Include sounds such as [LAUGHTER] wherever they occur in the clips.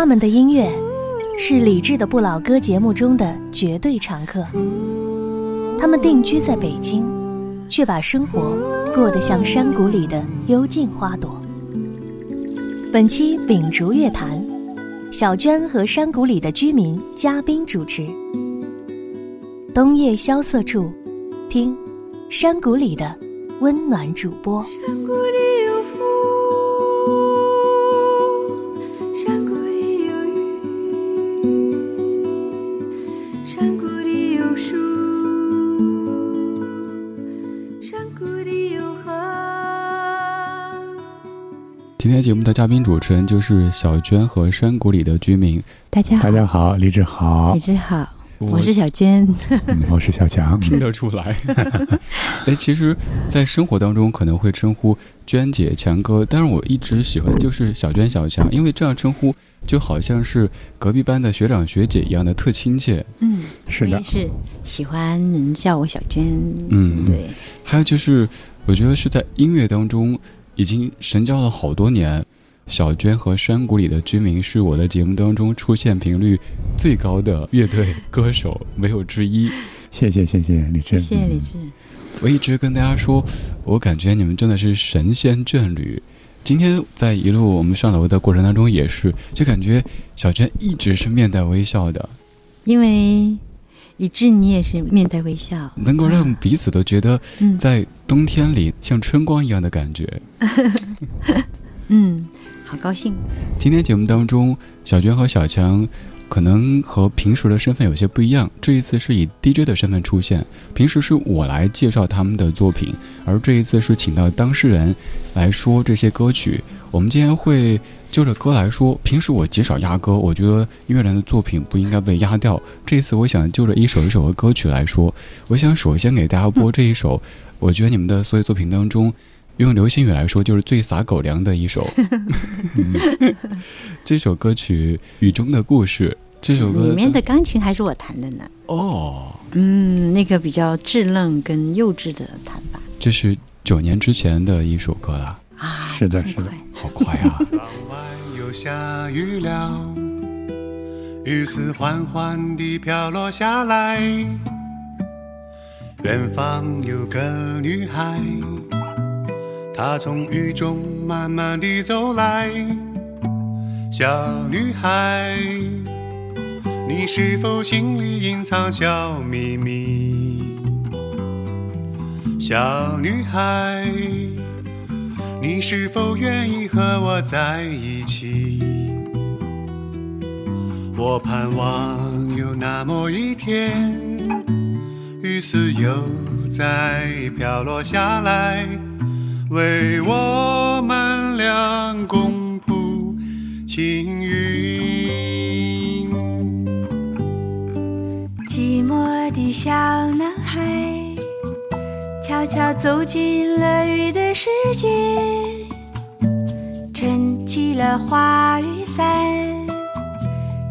他们的音乐是理智的不老歌节目中的绝对常客。他们定居在北京，却把生活过得像山谷里的幽静花朵。本期秉烛乐坛，小娟和山谷里的居民嘉宾主持。冬夜萧瑟处，听山谷里的温暖主播。节目的嘉宾主持人就是小娟和山谷里的居民。大家好，大家好，李志好李，志好，我是小娟。嗯我是小强。[LAUGHS] 听得出来。[LAUGHS] 哎，其实，在生活当中可能会称呼娟姐、强哥，但是我一直喜欢就是小娟、小强，因为这样称呼就好像是隔壁班的学长学姐一样的特亲切。嗯，是的我也是喜欢人叫我小娟。嗯，。对，还有就是，我觉得是在音乐当中已经神交了好多年。小娟和山谷里的居民是我的节目当中出现频率最高的乐队歌手，没有之一。谢谢谢谢李志，谢谢李志。我一直跟大家说，我感觉你们真的是神仙眷侣。今天在一路我们上楼的过程当中，也是就感觉小娟一直是面带微笑的，因为李志你也是面带微笑，能够让彼此都觉得嗯在冬天里像春光一样的感觉。[LAUGHS] 嗯，好高兴。今天节目当中，小娟和小强可能和平时的身份有些不一样，这一次是以 DJ 的身份出现。平时是我来介绍他们的作品，而这一次是请到当事人来说这些歌曲。我们今天会就着歌来说，平时我极少压歌，我觉得音乐人的作品不应该被压掉。这一次我想就着一首一首的歌曲来说，我想首先给大家播这一首，[LAUGHS] 我觉得你们的所有作品当中。用流星雨来说，就是最撒狗粮的一首。[LAUGHS] 这首歌曲《雨中的故事》，这首歌里面的钢琴还是我弹的呢。哦，嗯，那个比较稚嫩跟幼稚的弹法这是九年之前的一首歌啦，啊。是的是的好快啊！傍晚又下雨了，雨丝缓缓地飘落下来。远方有个女孩，她从雨中慢慢地走来。小女孩，你是否心里隐藏小秘密？小女孩。你是否愿意和我在一起？我盼望有那么一天，雨丝又再飘落下来，为我们俩共谱青云。寂寞的小男，悄悄走进了雨的世界，撑起了花雨伞，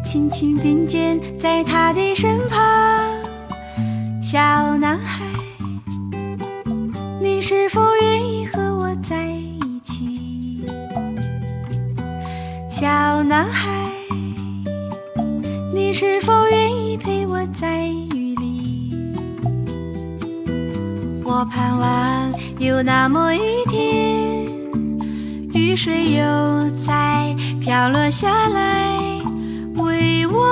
轻轻并肩在他的身旁。小男孩，你是否愿意和我在一起？小男孩。你是否愿意陪我在雨里？我盼望有那么一天，雨水又再飘落下来，为我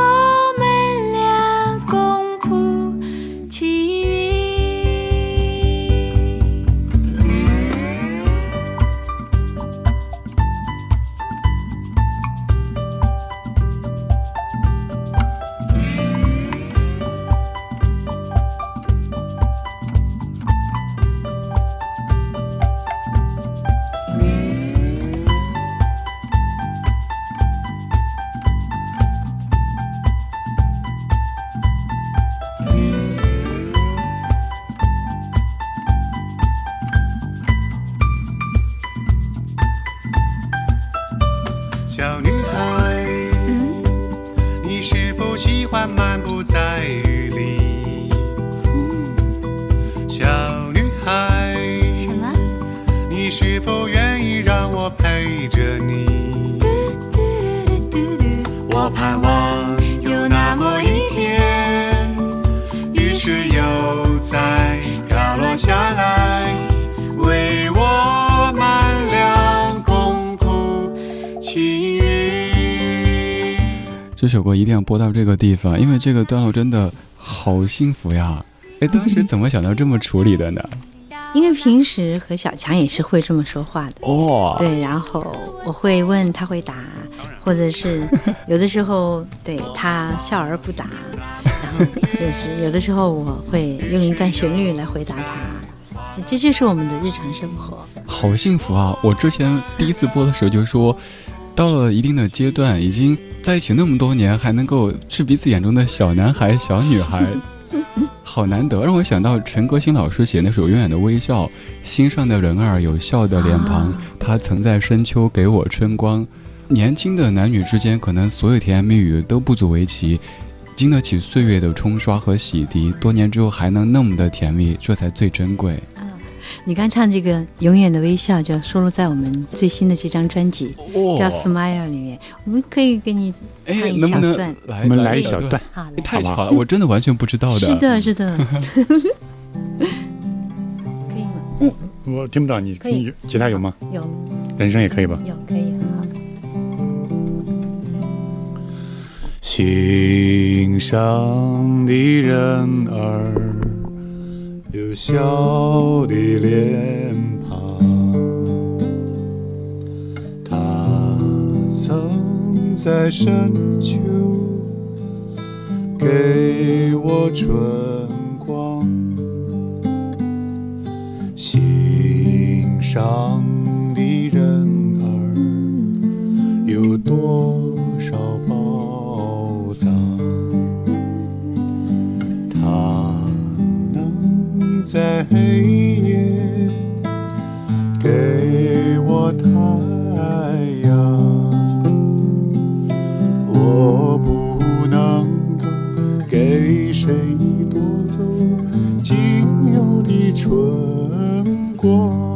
地方，因为这个段落真的好幸福呀！哎，当时怎么想到这么处理的呢？因为平时和小强也是会这么说话的。哦，对，然后我会问他会答，或者是 [LAUGHS] 有的时候对他笑而不答，然后就是有的时候我会用一段旋律来回答他，这就是我们的日常生活。好幸福啊！我之前第一次播的时候就说，到了一定的阶段，已经在一起那么多年，还能够是彼此眼中的小男孩、小女孩，[LAUGHS] 好难得，让我想到陈歌辛老师写那首《永远的微笑》，心上的人儿有笑的脸庞，他曾在深秋给我春光。年轻的男女之间，可能所有甜言蜜语都不足为奇，经得起岁月的冲刷和洗涤，多年之后还能那么的甜蜜，这才最珍贵。你刚唱这个《永远的微笑》，就收录在我们最新的这张专辑叫《Smile》里面。我们可以给你唱一小段，我们来一小段。好，太巧了，我真的完全不知道的。是的，是的。[LAUGHS] 可以吗？嗯，我听不到，你可以。吉他有吗？有。人声也可以吧？有，可以。很好心上的人儿。有笑的脸庞，他曾在深秋给我春光。心上的人儿有多在黑夜给我太阳，我不能够给谁夺走仅有的春光，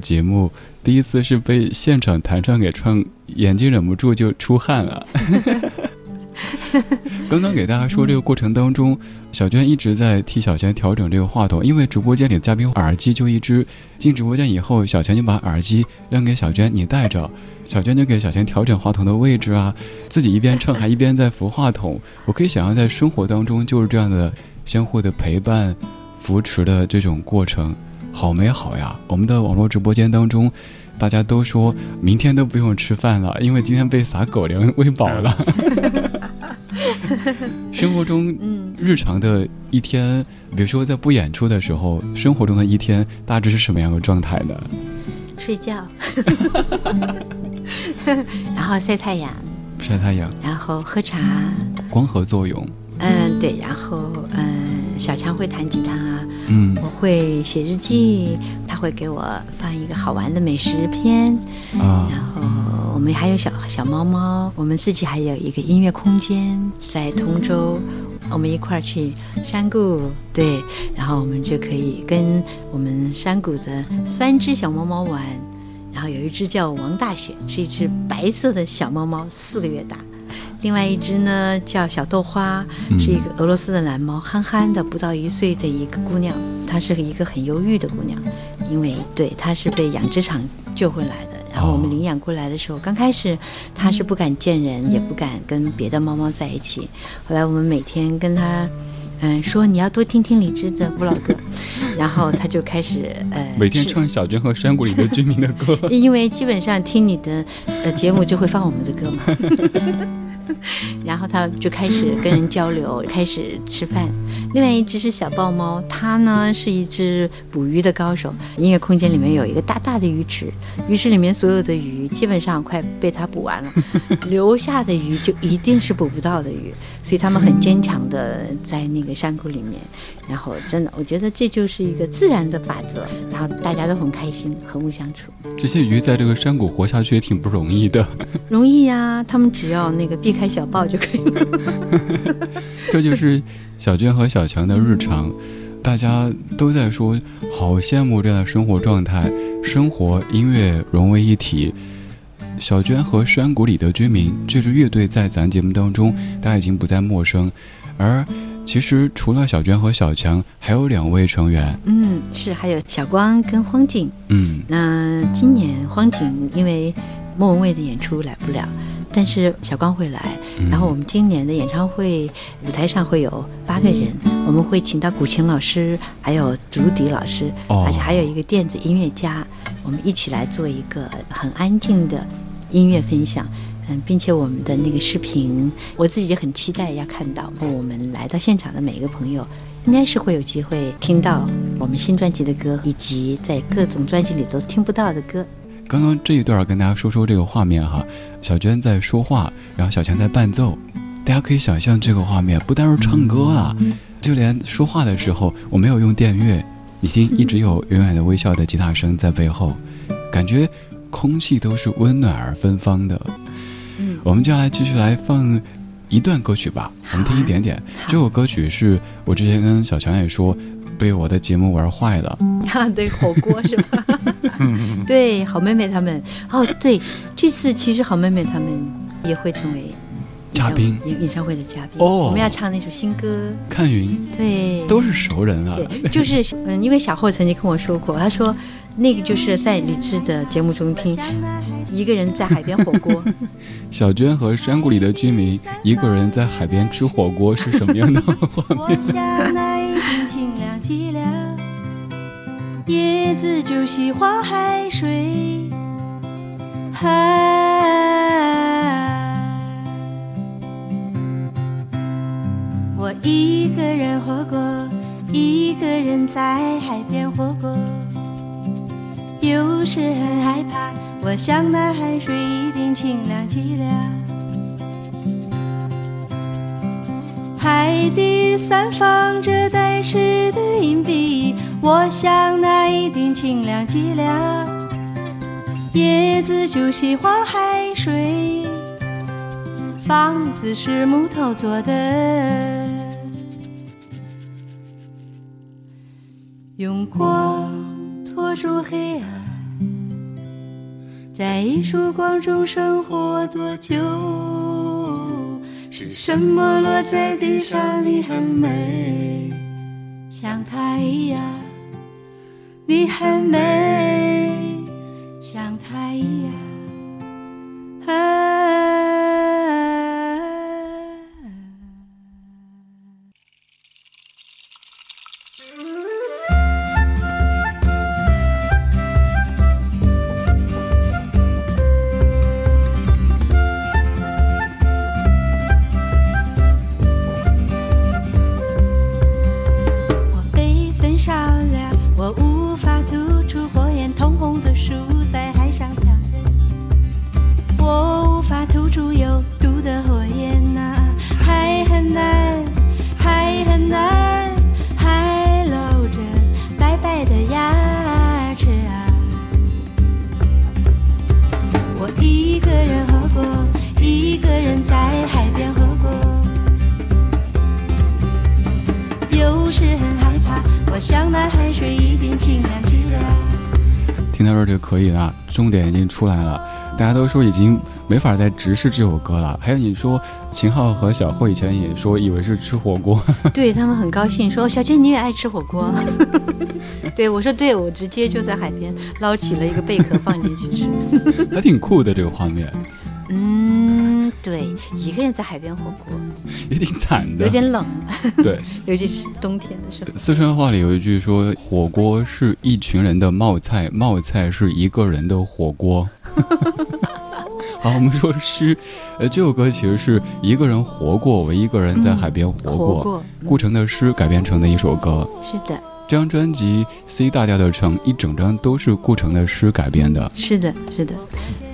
节目，第一次是被现场弹唱给唱，眼睛忍不住就出汗了。[LAUGHS] 刚刚给大家说这个过程当中，小娟一直在替小钱调整这个话筒，因为直播间里的嘉宾耳机就一只。进直播间以后，小强就把耳机让给小娟，你带着。小娟就给小钱调整话筒的位置啊，自己一边唱还一边在扶话筒。我可以想象在生活当中就是这样的相互的陪伴、扶持的这种过程，好美好呀！我们的网络直播间当中。大家都说明天都不用吃饭了，因为今天被撒狗粮喂饱了。[LAUGHS] 生活中，日常的一天，比如说在不演出的时候，生活中的一天大致是什么样的状态呢？睡觉，[LAUGHS] 然后晒太阳，晒太阳，然后喝茶，光合作用。嗯，对，然后嗯。小强会弹吉他，嗯，我会写日记，他会给我放一个好玩的美食片，啊，然后我们还有小小猫猫，我们自己还有一个音乐空间在通州，我们一块儿去山谷，对，然后我们就可以跟我们山谷的三只小猫猫玩，然后有一只叫王大雪，是一只白色的小猫猫，四个月大。另外一只呢叫小豆花，是一个俄罗斯的蓝猫，憨憨的，不到一岁的一个姑娘。她是一个很忧郁的姑娘，因为对她是被养殖场救回来的。然后我们领养过来的时候，刚开始她是不敢见人，也不敢跟别的猫猫在一起。后来我们每天跟她，嗯，说你要多听听李志的不老歌，然后她就开始呃，每天唱小娟和山谷里的居民的歌。[LAUGHS] 因为基本上听你的呃节目就会放我们的歌嘛。然后他就开始跟人交流，开始吃饭。另外一只是小豹猫，它呢是一只捕鱼的高手。音乐空间里面有一个大大的鱼池，鱼池里面所有的鱼基本上快被它捕完了，[LAUGHS] 留下的鱼就一定是捕不到的鱼。所以它们很坚强的在那个山谷里面。然后真的，我觉得这就是一个自然的法则。然后大家都很开心，和睦相处。这些鱼在这个山谷活下去也挺不容易的。容易呀，它们只要那个避开小豹就可以了。[LAUGHS] 这就是小娟和小强的日常，大家都在说好羡慕这样的生活状态，生活音乐融为一体。小娟和山谷里的居民这支乐队在咱节目当中，大家已经不再陌生。而其实除了小娟和小强，还有两位成员。嗯，是还有小光跟荒井。嗯，那今年荒井因为莫文蔚的演出来不了。但是小光会来，然后我们今年的演唱会舞台上会有八个人，我们会请到古琴老师，还有竹笛老师，而且还有一个电子音乐家，我们一起来做一个很安静的音乐分享。嗯，并且我们的那个视频，我自己也很期待要看到。我们来到现场的每一个朋友，应该是会有机会听到我们新专辑的歌，以及在各种专辑里都听不到的歌。刚刚这一段跟大家说说这个画面哈，小娟在说话，然后小强在伴奏，大家可以想象这个画面，不单是唱歌啊，就连说话的时候，我没有用电乐，你听，一直有远远的微笑的吉他声在背后，感觉空气都是温暖而芬芳的。嗯，我们接下来继续来放一段歌曲吧，我们听一点点。这首歌曲是我之前跟小强也说。被我的节目玩坏了 [LAUGHS] 啊！对，火锅是吧？[LAUGHS] 对，好妹妹他们哦，对，这次其实好妹妹他们也会成为嘉宾，演演唱会的嘉宾哦。我们要唱那首新歌《看云》，对，都是熟人啊。对，就是嗯，因为小霍曾经跟我说过，他说那个就是在李志的节目中听。一个人在海边火锅，[LAUGHS] 小娟和山谷里的居民一个人在海边吃火锅是什么样的画面？寂寥叶子就喜欢海水，我一个人活过，一个人在海边活过，有时很害怕。我想那海水一定清凉极了，海底散放着带刺的银币，我想那一定清凉极了。叶子就喜欢海水，房子是木头做的，用光拖住黑暗。在一束光中生活多久？是什么落在地上？你很美，像太阳。你很美，像太阳。出来了。大家都说已经没法再直视这首歌了。还有你说秦昊和小慧以前也说以为是吃火锅，[LAUGHS] 对他们很高兴，说小娟你也爱吃火锅。[LAUGHS] 对我说对，我直接就在海边捞起了一个贝壳放进去吃。[LAUGHS] 还挺酷的这个画面，嗯，对，一个人在海边火锅，也挺惨的。有点冷，对，[LAUGHS] 尤其是冬天的时候。四川话里有一句说，火锅是一群人的冒菜，冒菜是一个人的火锅。[LAUGHS] 好，我们说诗，呃，这首歌其实是一个人活过，为一个人在海边活过。活过，顾城的诗改编成的一首歌。是的，这张专辑《C 大调的城》一整张都是顾城的诗改编的。是的，是的。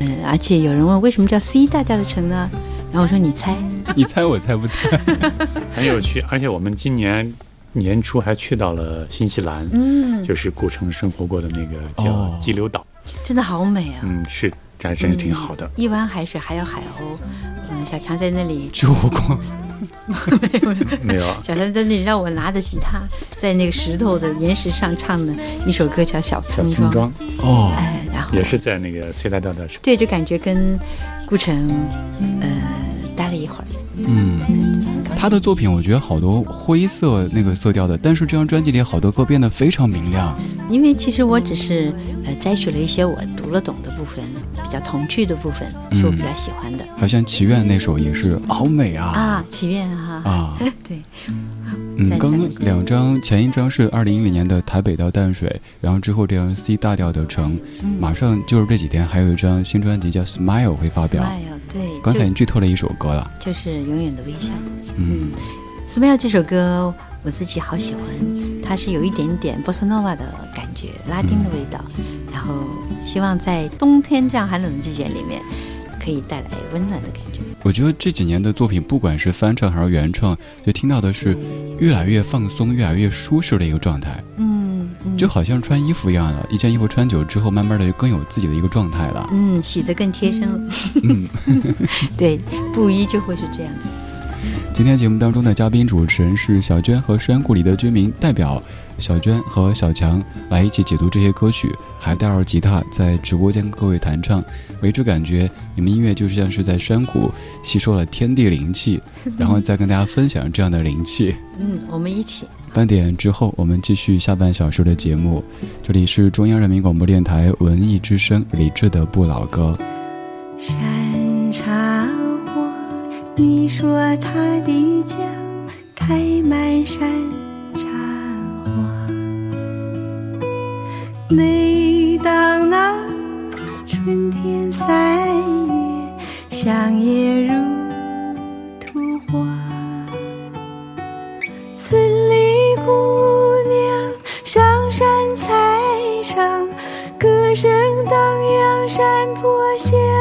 嗯，而且有人问为什么叫 C 大调的城呢？然后我说你猜，[LAUGHS] 你猜我猜不猜？[LAUGHS] 很有趣。而且我们今年年初还去到了新西兰，嗯，就是顾城生活过的那个哦叫激流岛，真的好美啊！嗯，是还真是挺好的。一湾海水还有海鸥，嗯，小强在那里，[LAUGHS] 吃火锅。没有，[LAUGHS] 小强在那里让我拿着吉他，在那个石头的岩石上唱了一首歌叫《小小村庄》，庄哦，哎，然后也是在那个 C 大调的对，就感觉跟顾城呃待了一会儿，嗯，他的作品我觉得好多灰色那个色调的，但是这张专辑里好多歌变得非常明亮。因为其实我只是呃摘取了一些我读了懂的部分，比较童趣的部分，是我比较喜欢的、好像祈愿那首也是好美啊啊。祈愿哈，啊！[LAUGHS] 对，嗯，赞刚刚两张，前一张是二零一零年的台北到淡水，然后之后这张 C 大调的城，嗯马上就是这几天还有一张新专辑叫 Smile 会发表。Smile，对，刚才你剧透了一首歌了，就是永远的微笑。嗯，Smile 这首歌我自己好喜欢，它是有一点点 bossa nova 的感觉，拉丁的味道，然后希望在冬天这样寒冷的季节里面，可以带来温暖的感觉。我觉得这几年的作品，不管是翻唱还是原创，就听到的是越来越放松、越来越舒适的一个状态，嗯，嗯就好像穿衣服一样了。一件衣服穿久之后，慢慢的就更有自己的一个状态了。嗯，洗得更贴身了。嗯，[LAUGHS] 对，布衣就会是这样子。今天节目当中的嘉宾主持人是小娟和山谷里的居民代表小娟和小强来一起解读这些歌曲，还带着吉他在直播间跟各位弹唱，为之感觉你们音乐就像是在山谷吸收了天地灵气，[LAUGHS] 然后再跟大家分享这样的灵气。嗯，我们一起。半点之后，我们继续下半小时的节目。这里是中央人民广播电台文艺之声李志的不老歌。山茶花，你说它的家开满山茶每当那春天三月，香叶如图画。村里姑娘上山采茶，歌声荡漾山坡下。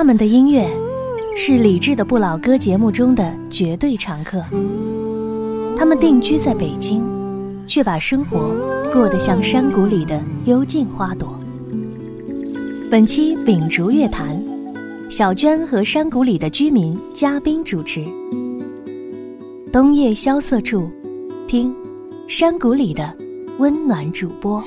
他们的音乐是理智的不老歌节目中的绝对常客。他们定居在北京，却把生活过得像山谷里的幽静花朵。本期秉烛乐坛，小娟和山谷里的居民嘉宾主持。冬夜萧瑟处，听山谷里的温暖主播。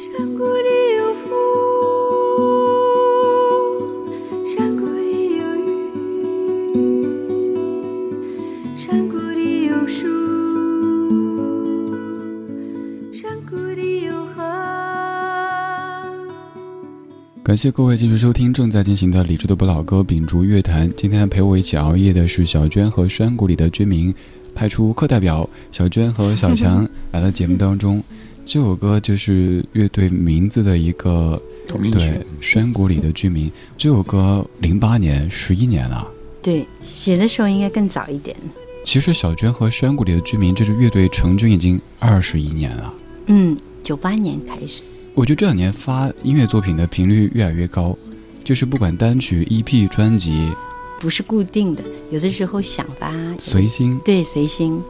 感谢各位继续收听正在进行的理智的不老歌秉烛乐坛。今天陪我一起熬夜的是小娟和山谷里的居民，派出课代表小娟和小强 [LAUGHS] 来到节目当中。这首歌就是乐队名字的一个同名曲对，山谷里的居民。这首歌零八年，十一年了。对，写的时候应该更早一点。其实小娟和山谷里的居民这支乐队成军已经二十一年了。嗯，九八年开始。我觉得这两年发音乐作品的频率越来越高，就是不管单曲、EP、专辑，不是固定的，有的时候想发，随心。对随心。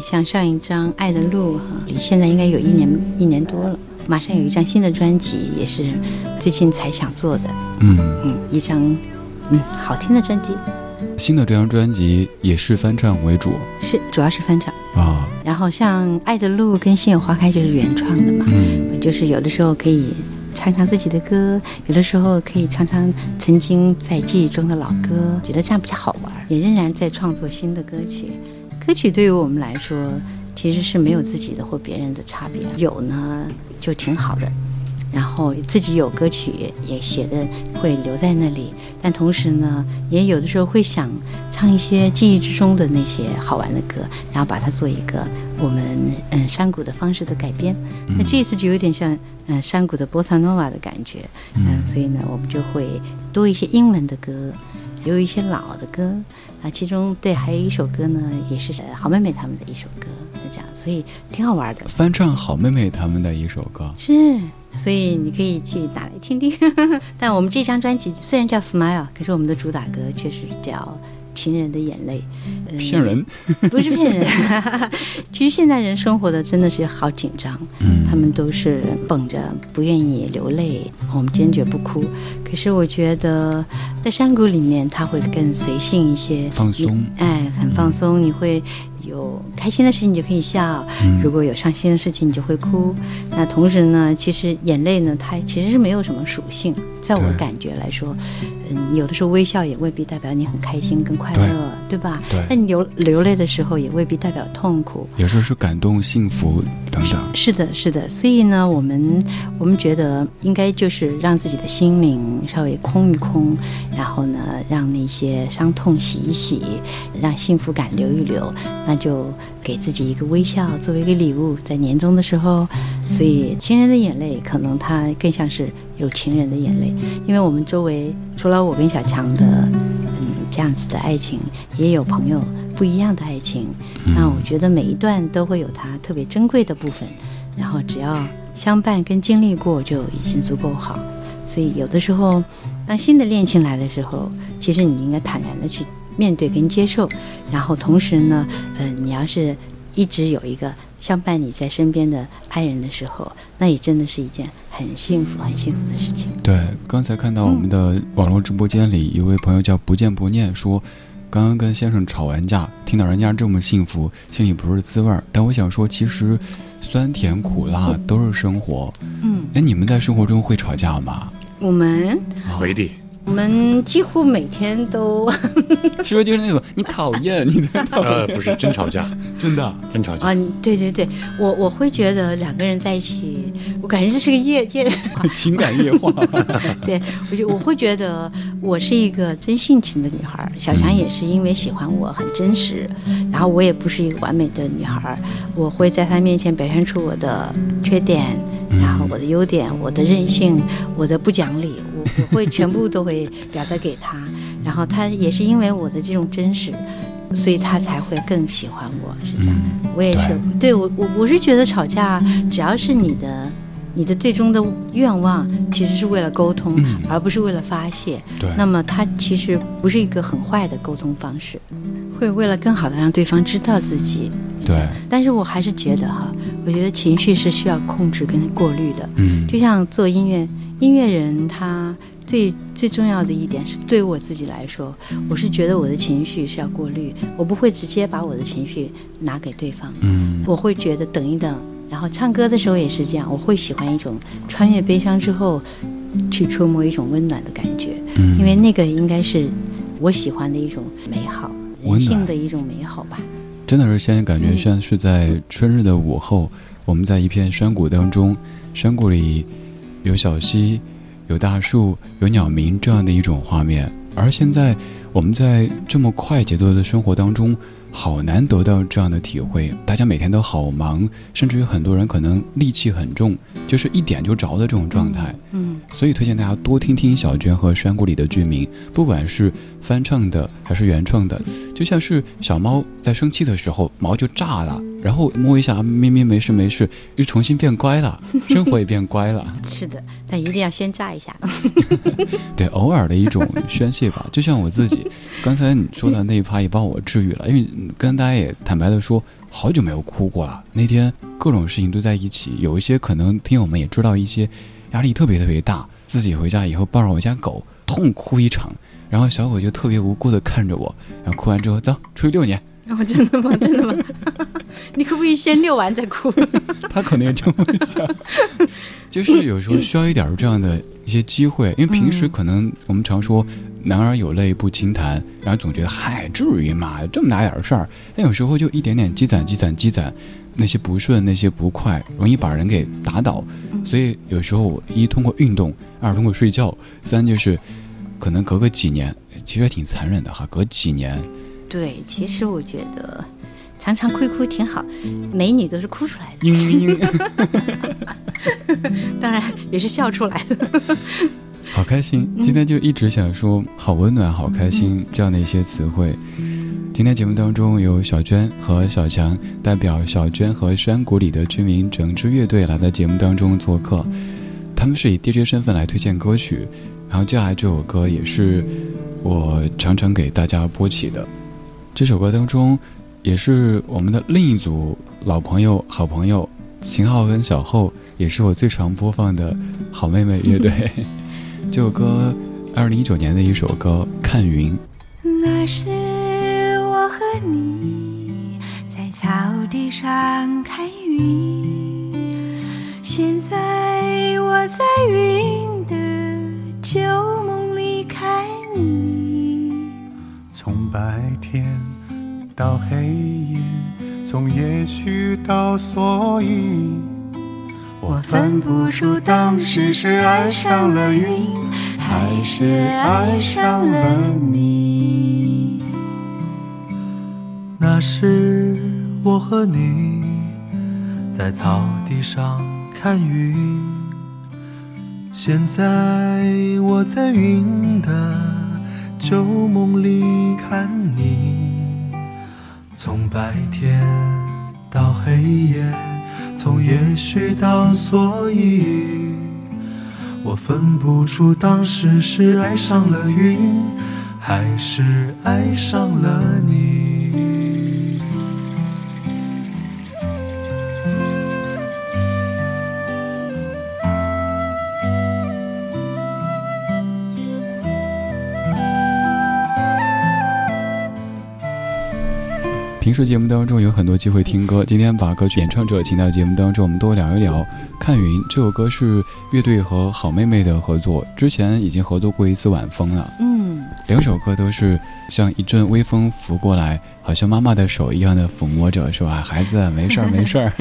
像上一张《爱的路》哈，离现在应该有一年一年多了，马上有一张新的专辑，也是最近才想做的。嗯，嗯，一张嗯好听的专辑，新的这张专辑也是翻唱为主是主要是翻唱。啊。然后像《爱的路》跟《心有花开》就是原创的嘛，嗯，就是有的时候可以唱唱自己的歌，有的时候可以唱唱曾经在记忆中的老歌，觉得这样比较好玩。也仍然在创作新的歌曲，歌曲对于我们来说其实是没有自己的或别人的差别，有呢就挺好的。然后自己有歌曲也写的会留在那里，但同时呢，也有的时候会想唱一些记忆之中的那些好玩的歌，然后把它做一个我们嗯山谷的方式的改编。那这一次就有点像嗯山谷的波萨诺瓦的感觉，嗯，所以呢，我们就会多一些英文的歌，也有一些老的歌啊，其中对还有一首歌呢，也是呃好妹妹他们的一首歌，是这样，所以挺好玩的。翻唱好妹妹他们的一首歌。是所以你可以去打来听听。[LAUGHS] 但我们这张专辑虽然叫《Smile》，可是我们的主打歌却是叫《情人的眼泪》。嗯骗人，[LAUGHS] 不是骗人。[LAUGHS] 其实现在人生活的真的是好紧张，嗯，他们都是绷着，不愿意流泪，我们坚决不哭。可是我觉得在山谷里面，他会更随性一些，放松你哎，很放松。你会有开心的事情你就可以笑，嗯如果有伤心的事情你就会哭。那同时呢，其实眼泪呢，它其实是没有什么属性，在我对感觉来说，嗯，有的时候微笑也未必代表你很开心跟快乐，对吧？对那你流流泪的时候也未必代表痛苦。有时候是感动、幸福等等。是的，是的，所以呢，我们我们觉得应该就是让自己的心灵稍微空一空，然后呢，让那些伤痛洗一洗，让幸福感流一流，那就给自己一个微笑作为一个礼物，在年终的时候。所以，情人的眼泪可能它更像是有情人的眼泪，因为我们周围除了我跟小强的嗯这样子的爱情，也有朋友不一样的爱情。那我觉得每一段都会有它特别珍贵的部分，然后只要相伴跟经历过就已经足够好。所以有的时候，当新的恋情来的时候，其实你应该坦然的去面对跟接受，然后同时呢，呃，你要是一直有一个相伴你在身边的爱人的时候，那也真的是一件很幸福、很幸福的事情。对，刚才看到我们的网络直播间里，一位朋友叫不见不念说，刚刚跟先生吵完架，听到人家这么幸福，心里不是滋味儿。但我想说，其实酸甜苦辣都是生活。嗯，哎，你们在生活中会吵架吗？我们回的我们几乎每天都 [LAUGHS] 是不是就是那种你讨厌，你在讨不是真吵架，[LAUGHS] 真的。真吵架。啊，对对对，我我会觉得两个人在一起，我感觉这是个业业。[LAUGHS] 情感液化。[LAUGHS] 对，我就我会觉得我是一个真性情的女孩，小强也是因为喜欢我很真实，然后我也不是一个完美的女孩，我会在他面前表现出我的缺点，然后我的优点，我的任性，我的不讲理，我我会全部都会表达给他，然后他也是因为我的这种真实，所以他才会更喜欢我，是这样。嗯我也是，对我我我是觉得吵架只要是你的。你的最终的愿望其实是为了沟通，嗯而不是为了发泄。对，那么它其实不是一个很坏的沟通方式，会为了更好的让对方知道自己。对，但是我还是觉得哈，我觉得情绪是需要控制跟过滤的。嗯，就像做音乐，音乐人他最最重要的一点是，对于我自己来说，我是觉得我的情绪是要过滤，我不会直接把我的情绪拿给对方。嗯，我会觉得等一等，然后唱歌的时候也是这样，我会喜欢一种穿越悲伤之后，去触摸一种温暖的感觉，嗯因为那个应该是我喜欢的一种美好，人性的一种美好吧。真的是现在感觉像是在春日的午后，我们在一片山谷当中，山谷里有小溪，有大树，有鸟鸣这样的一种画面。而现在我们在这么快节奏的生活当中，好难得到这样的体会。大家每天都好忙，甚至于很多人可能戾气很重，就是一点就着的这种状态。嗯，所以推荐大家多听听小娟和山谷里的居民，不管是翻唱的还是原创的，就像是小猫在生气的时候毛就炸了，然后摸一下，咪咪没事没事，又重新变乖了，生活也变乖了。是的，但一定要先炸一下。[LAUGHS] 对，偶尔的一种宣泄吧。就像我自己，刚才你说的那一趴也把我治愈了，因为跟大家也坦白的说，好久没有哭过了。那天各种事情都在一起，有一些可能听友们也知道一些压力特别特别大，自己回家以后抱着我家狗痛哭一场，然后小狗就特别无辜的看着我，然后哭完之后走出去遛你，哦，[LAUGHS] 真的吗？真的吗？你可不可以先遛完再哭？他可能也这么想，就是有时候需要一点儿这样的一些机会，因为平时可能我们常说“男儿有泪不轻弹”，然后总觉得嗨，至于吗？这么大点儿事儿，但有时候就一点点积攒、积攒、积攒，那些不顺、那些不快，容易把人给打倒。所以有时候我一通过运动，二通过睡觉，三就是可能隔个几年，其实挺残忍的哈，隔几年，对，其实我觉得常常哭一哭挺好，美女都是哭出来的，嘤嘤。[LAUGHS] 当然也是笑出来的。好开心，今天就一直想说“好温暖、好开心”这样的一些词汇。今天节目当中有小娟和小强代表小娟和山谷里的居民整支乐队来到节目当中做客。他们是以 DJ 身份来推荐歌曲，然后接下来这首歌也是我常常给大家播起的。这首歌当中，也是我们的另一组老朋友、好朋友秦昊跟小厚，也是我最常播放的好妹妹乐队。[LAUGHS] 这首歌，二零一九年的一首歌《看云》。那是我和你在草地上看云，现在我在云的旧梦里看你。从白天到黑夜，从也许到所以，我分不出当时是爱上了云，还是爱上了你。那时我和你在草地上看云，现在我在云的旧梦里看你。从白天到黑夜，从也许到所以，我分不出当时是爱上了云，还是爱上了你。平时节目当中有很多机会听歌，[LAUGHS] 今天把歌曲演唱者请到节目当中，我们多聊一聊。看云这首歌是乐队和好妹妹的合作，之前已经合作过一次晚风了。嗯，两首歌都是像一阵微风拂过来，好像妈妈的手一样的抚摸着，是吧？孩子，没事儿，[LAUGHS] 没事儿。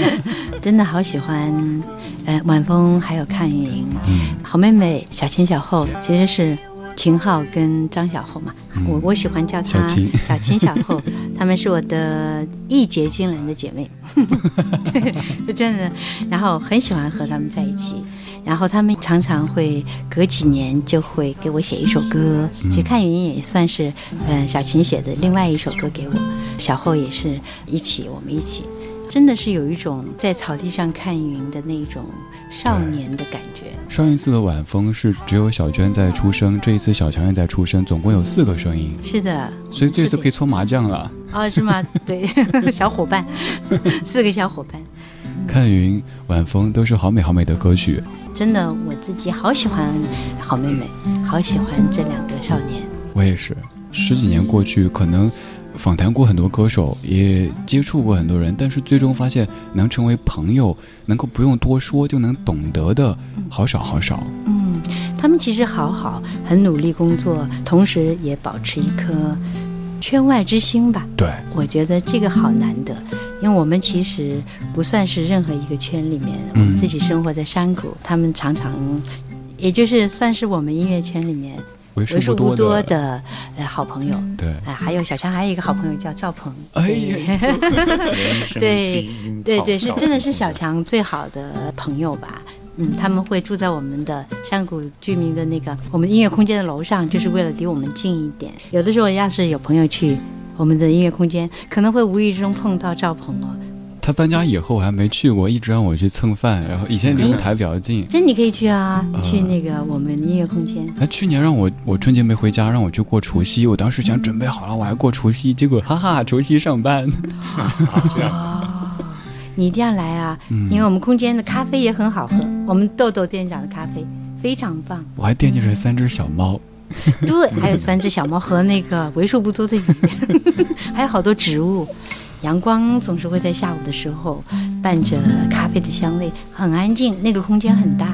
真的好喜欢，呃，晚风还有看云，嗯，好妹妹小前小后其实是秦昊跟张小厚嘛，嗯。我我喜欢叫她小秦 [LAUGHS] 小秦小厚，她们是我的义结金兰的姐妹，[LAUGHS] 对，就真的，然后很喜欢和她们在一起。然后她们常常会隔几年就会给我写一首歌，其实《看云》也算是，嗯、小秦写的另外一首歌给我，小厚也是一起，我们一起，真的是有一种在草地上看云的那种少年的感觉。上一次的晚风是只有小娟在出声，这一次小强也在出声，总共有四个声音，是的，所以这次可以以搓麻将了。哦，是吗？对，[LAUGHS] 小伙伴，[LAUGHS] 四个小伙伴，看云、晚风都是好美好美的歌曲。真的我自己好喜欢好妹妹，好喜欢这两个少年。我也是，十几年过去，可能访谈过很多歌手，也接触过很多人，但是最终发现，能成为朋友，能够不用多说就能懂得的，好少好少。嗯，他们其实好好，很努力工作，同时也保持一颗圈外之心吧。对，我觉得这个好难得，因为我们其实不算是任何一个圈里面，我们自己生活在山谷，他们常常，也就是算是我们音乐圈里面为数不多多的呃好朋友。对，啊，还有小强，还有一个好朋友叫赵鹏。[LAUGHS] 哎对对对，是真的是小强最好的朋友吧。嗯，他们会住在我们的山谷居民的那个我们音乐空间的楼上，就是为了离我们近一点。有的时候要是有朋友去我们的音乐空间，可能会无意之中碰到赵鹏哦。他搬家以后我还没去过，一直让我去蹭饭，然后以前离舞台比较近。这你可以去啊，呃去那个我们音乐空间。他，去年让我我春节没回家，让我去过除夕，我当时想准备好了，我还过除夕，结果 [LAUGHS] 哈哈，除夕上班。[LAUGHS] 这样哦，你一定要来啊，嗯因为我们空间的咖啡也很好喝，我们豆豆店长的咖啡非常棒。我还惦记着三只小猫。[LAUGHS] 对，还有三只小猫和那个为数不多的鱼，还有好多植物。阳光总是会在下午的时候伴着咖啡的香味，很安静。那个空间很大，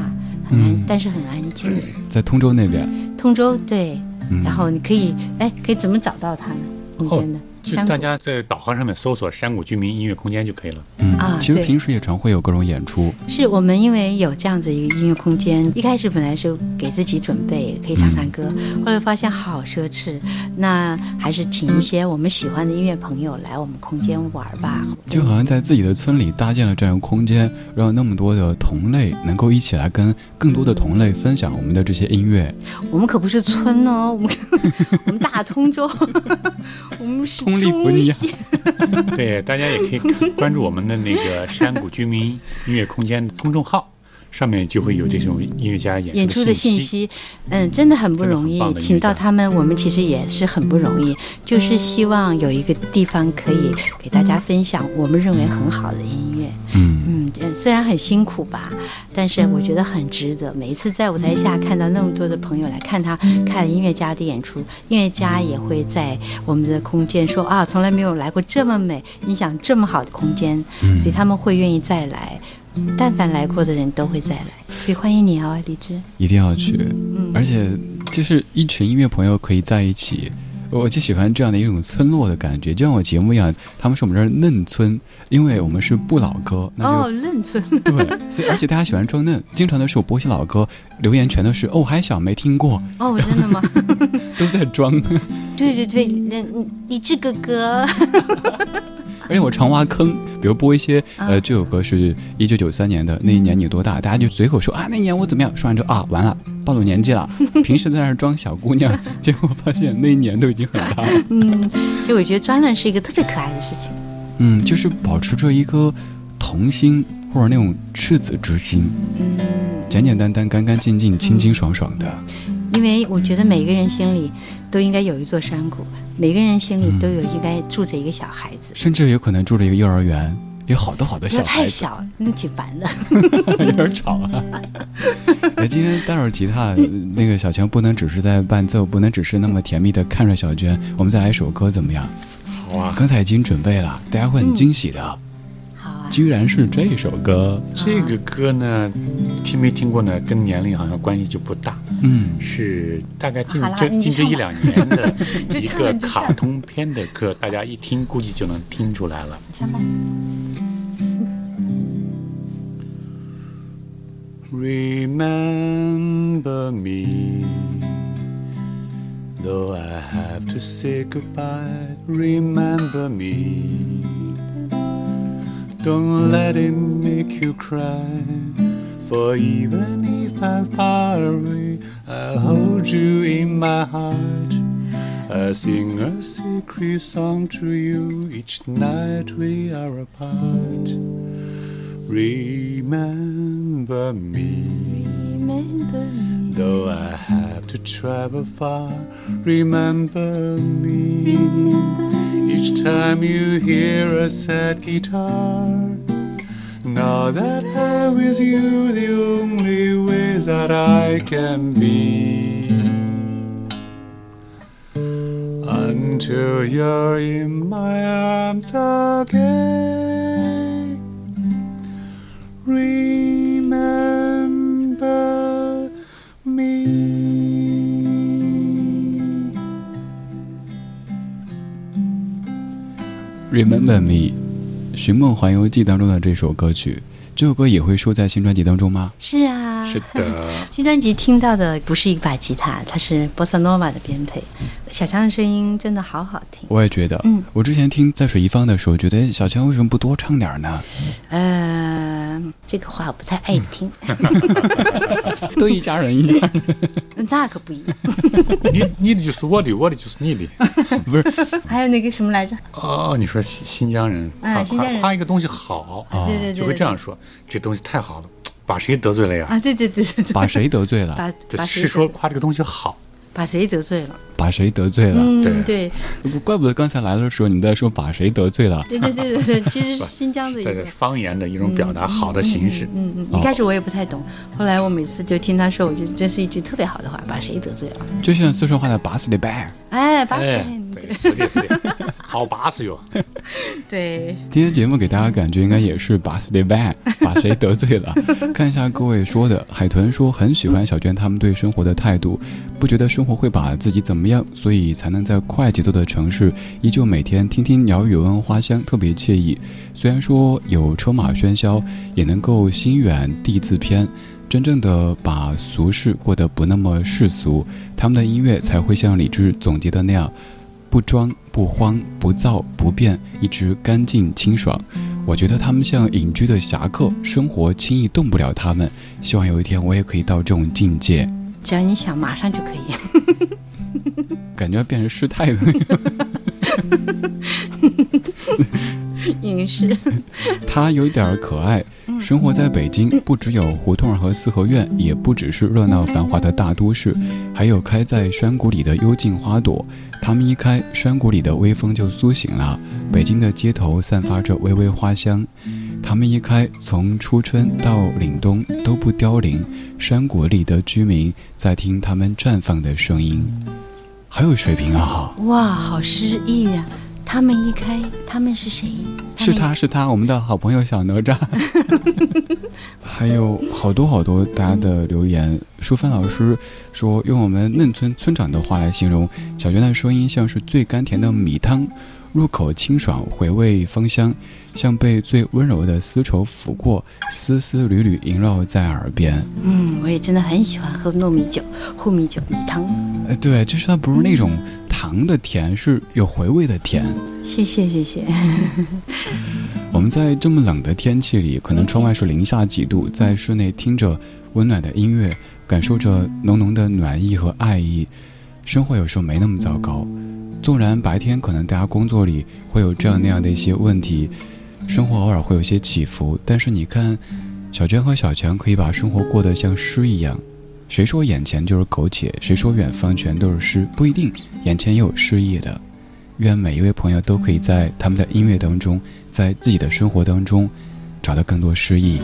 很安，嗯但是很安静。[CLEARS THROAT] 在通州那边，通州对，嗯，然后你可以哎，可以怎么找到它呢？空间的就大家在导航上面搜索“山谷居民音乐空间”就可以了。嗯啊其实平时也常会有各种演出，是我们因为有这样子一个音乐空间，一开始本来是给自己准备可以唱唱歌，后来发现好奢侈，那还是请一些我们喜欢的音乐朋友来我们空间玩吧。就好像在自己的村里搭建了这样一个空间，让那么多的同类能够一起来跟更多的同类分享我们的这些音乐。我们可不是村哦，我们 [LAUGHS] 我们大通州，[LAUGHS] 我们是通利福尼亚。[LAUGHS] 对，大家也可以关注我们的那个山谷居民音乐空间公众号，上面就会有这种音乐家演演出的信信。息，嗯，真的很不容易请到他们，我们其实也是很不容易，就是希望有一个地方可以给大家分享我们认为很好的音乐。嗯，嗯，呃虽然很辛苦吧，但是我觉得很值得。每一次在舞台下看到那么多的朋友来看他看音乐家的演出，音乐家也会在我们的空间说啊，从来没有来过这么美、音响这么好的空间，所以他们会愿意再来。但凡来过的人都会再来，所以欢迎你哦，李志。一定要去，嗯而且就是一群音乐朋友可以在一起。我就喜欢这样的一种村落的感觉，就像我节目一样，他们是我们这儿嫩村，因为我们是不老歌，那就、哦，嫩村。对，所以 [LAUGHS] 而且大家喜欢装嫩，经常的是我播些老歌，留言全都是哦还小没听过，哦，真的吗？[LAUGHS] 都在装，对对对，那李志哥哥，[LAUGHS] 而且我常挖坑，比如播一些啊呃这首歌是一九九三年的，那一年你多大？大家就随口说啊那年我怎么样，[LAUGHS] 说完之后啊完了暴露年纪了，[LAUGHS] 平时在那儿装小姑娘，[LAUGHS] 结果发现那一年都已经很大了。嗯，就我觉得专栏是一个特别可爱的事情。嗯，就是保持着一颗童心或者那种赤子之心，嗯，简简单单、干干净净、清清爽爽的。因为我觉得每个人心里都应该有一座山谷，每个人心里都有应该住着一个小孩子。甚至有可能住着一个幼儿园，有好多好多小孩子，太小，那挺烦的。[LAUGHS] 有点吵啊。[LAUGHS] 哎，今天带会儿吉他，那个小强不能只是在伴奏，不能只是那么甜蜜的看着小娟，我们再来一首歌怎么样？好啊，刚才已经准备了，大家会很惊喜的，居然是这首歌。这个歌呢，听没听过呢？跟年龄好像关系就不大，嗯，是大概近这近这一两年的 [LAUGHS] 一个卡通片的歌，大家一听估计就能听出来了。唱吧。Remember me, though I have to say goodbye. Remember me, don't let it make you cry. For even if I'm far away, I'll hold you in my heart. I sing a secret song to you each night we are apart. Remember me. Remember me, though I have to travel far. Remember me, each time you hear a sad guitar. Now that I'm with you, the only ways that I can be. Until you're in my arms again. Remember me. Remember Me，《寻梦环游记》当中的这首歌曲，这首歌也会收在新专辑当中吗？是啊，是的，[LAUGHS] 新专辑听到的不是一把吉他，它是波萨诺瓦的编配。小强的声音真的好好听。我也觉得，嗯我之前听在水一方的时候，觉得哎小强为什么不多唱点儿呢？呃，这个话我不太爱听，[LAUGHS] 都一家人一家人，那可不一样。[LAUGHS] 你你的就是我的，我的就是你的。[LAUGHS] 不是还有那个什么来着？哦，你说新新疆人夸夸夸一个东西好，哦对对对就会这样说，这东西太好了，把谁得罪了呀？啊，对对对对对，把谁得罪了？把把是说夸这个东西好，把谁得罪了？把谁得罪了？嗯，对对怪不得刚才来的时候你们在说把谁得罪了。对对对对对，其实是 [LAUGHS] 新疆的一个。方言的一种表达好的形式。嗯嗯，一开始我也不太懂，后来我每次就听他说，我觉得这是一句特别好的话，把谁得罪了？就像四川话的“把死的掰哎，把谁？是的，是的，好巴适哟。[LAUGHS] 对，”。今天节目给大家感觉应该也是“把死的掰 [LAUGHS] ”，把谁得罪了？看一下各位说的，海豚说很喜欢小娟他们对生活的态度，不觉得生活会把自己怎么样，所以才能在快节奏的城市依旧每天听听鸟语闻花香，特别惬意。虽然说有车马喧嚣，也能够心远地自偏。真正的把俗世过得不那么世俗，他们的音乐才会像李志总结的那样，不装不慌不躁不变，一直干净清爽。我觉得他们像隐居的侠客，生活轻易动不了他们。希望有一天我也可以到这种境界，只要你想，马上就可以。[LAUGHS] [LAUGHS] 感觉要变成师太的那个。影视，他有点儿可爱，生活在北京，不只有胡同和四合院，也不只是热闹繁华的大都市，还有开在山谷里的幽静花朵。它们一开，山谷里的微风就苏醒了，北京的街头散发着微微花香。它们一开，从初春到凛冬都不凋零。山谷里的居民在听它们绽放的声音，好有水平啊！哇，好诗意呀！他们一开，他们是谁？是他是他，我们的好朋友小哪吒。[LAUGHS] 还有好多好多大家的留言。淑芬老师说，用我们嫩村村长的话来形容，小娟的声音像是最甘甜的米汤，入口清爽，回味芳香。像被最温柔的丝绸抚过，丝丝缕缕萦绕在耳边。嗯，我也真的很喜欢喝糯米酒、护米酒、米汤。哎，对，就是它不是那种糖的甜，是有回味的甜。谢谢，谢谢。[LAUGHS] 我们在这么冷的天气里，可能窗外是零下几度，在室内听着温暖的音乐，感受着浓浓的暖意和爱意，生活有时候没那么糟糕。纵然白天可能大家工作里会有这样那样的一些问题。生活偶尔会有些起伏，但是你看，小娟和小强可以把生活过得像诗一样。谁说眼前就是苟且？谁说远方全都是诗？不一定，眼前也有诗意的。愿每一位朋友都可以在他们的音乐当中，在自己的生活当中，找到更多诗意。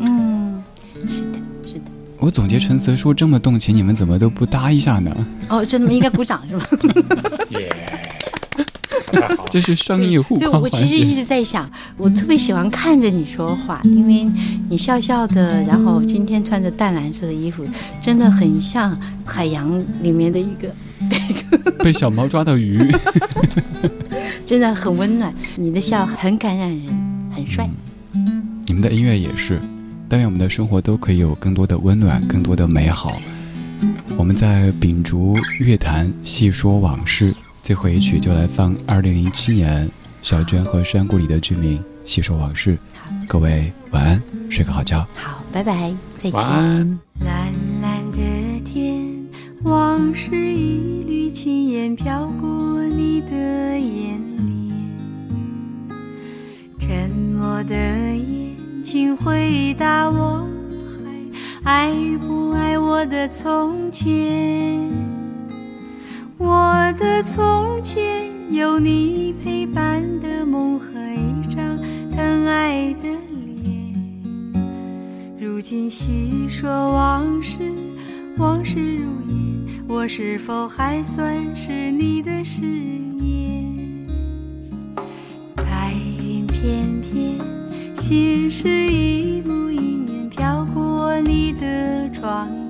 嗯，是的，是的。我总结陈词说这么动情，你们怎么都不搭一下呢？哦，真的应该鼓掌是吧？[LAUGHS] 这是商业互对，我其实一直在想，我特别喜欢看着你说话，因为你笑笑的，然后今天穿着淡蓝色的衣服，真的很像海洋里面的一个 [LAUGHS] 被小猫抓到鱼，[LAUGHS] 真的很温暖。你的笑很感染人，很帅。你们的音乐也是，但愿我们的生活都可以有更多的温暖，更多的美好。我们在秉烛乐坛细说往事。最后一曲就来放二零零七年小娟和山谷里的居民细说往事。各位晚安，睡个好觉。好，拜拜，再见。晚安。蓝蓝的天，往事一缕轻烟飘过你的眼帘。沉默的眼，请回答我，还爱不爱我的从前？我的从前有你陪伴的梦和一张疼爱的脸，如今细说往事，往事如烟，我是否还算是你的誓言？白云片片，心事一幕一面飘过你的窗前，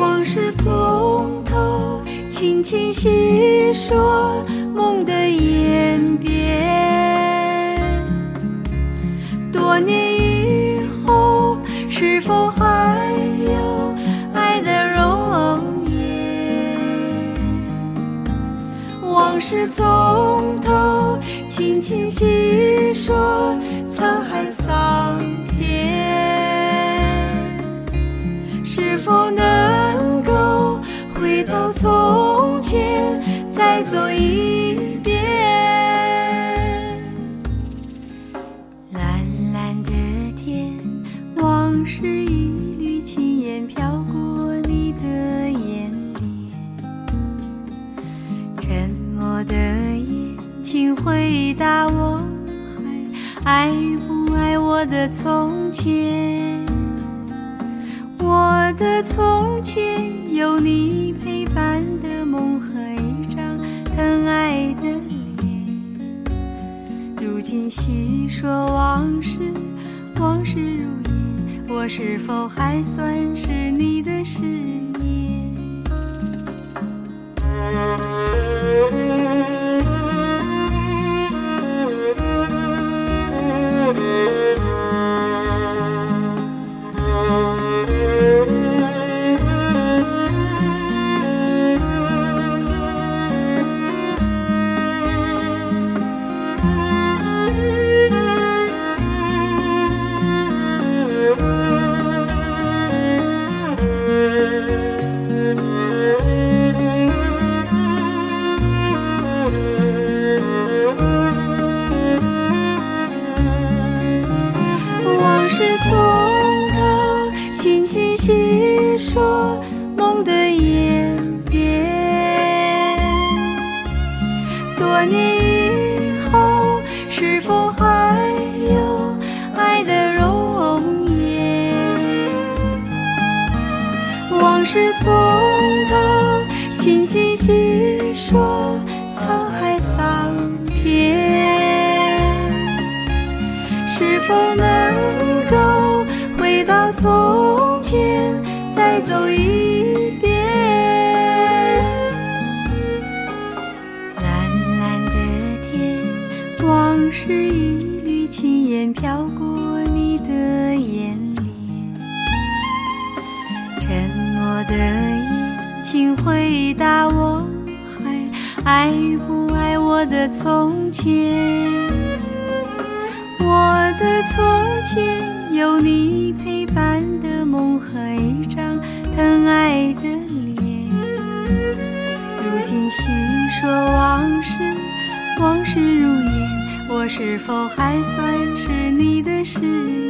往事从头轻轻细说，梦的演变。多年以后，是否还有爱的容颜？往事从头轻轻细说，沧海桑田，是否能？从前，再走一遍。蓝蓝的天，往事一缕轻烟飘过你的眼帘。沉默的眼，请回答我，还爱不爱我的从前？我的从前有你般的梦和一张疼爱的脸，如今细说往事，往事如烟，我是否还算是你的誓言？天，往事一缕轻烟飘过你的眼帘。沉默的眼，请回答我，还爱不爱我的从前？我的从前有你陪伴的梦和一张疼爱的脸。如今细说往事，往事如烟，我是否还算是你的誓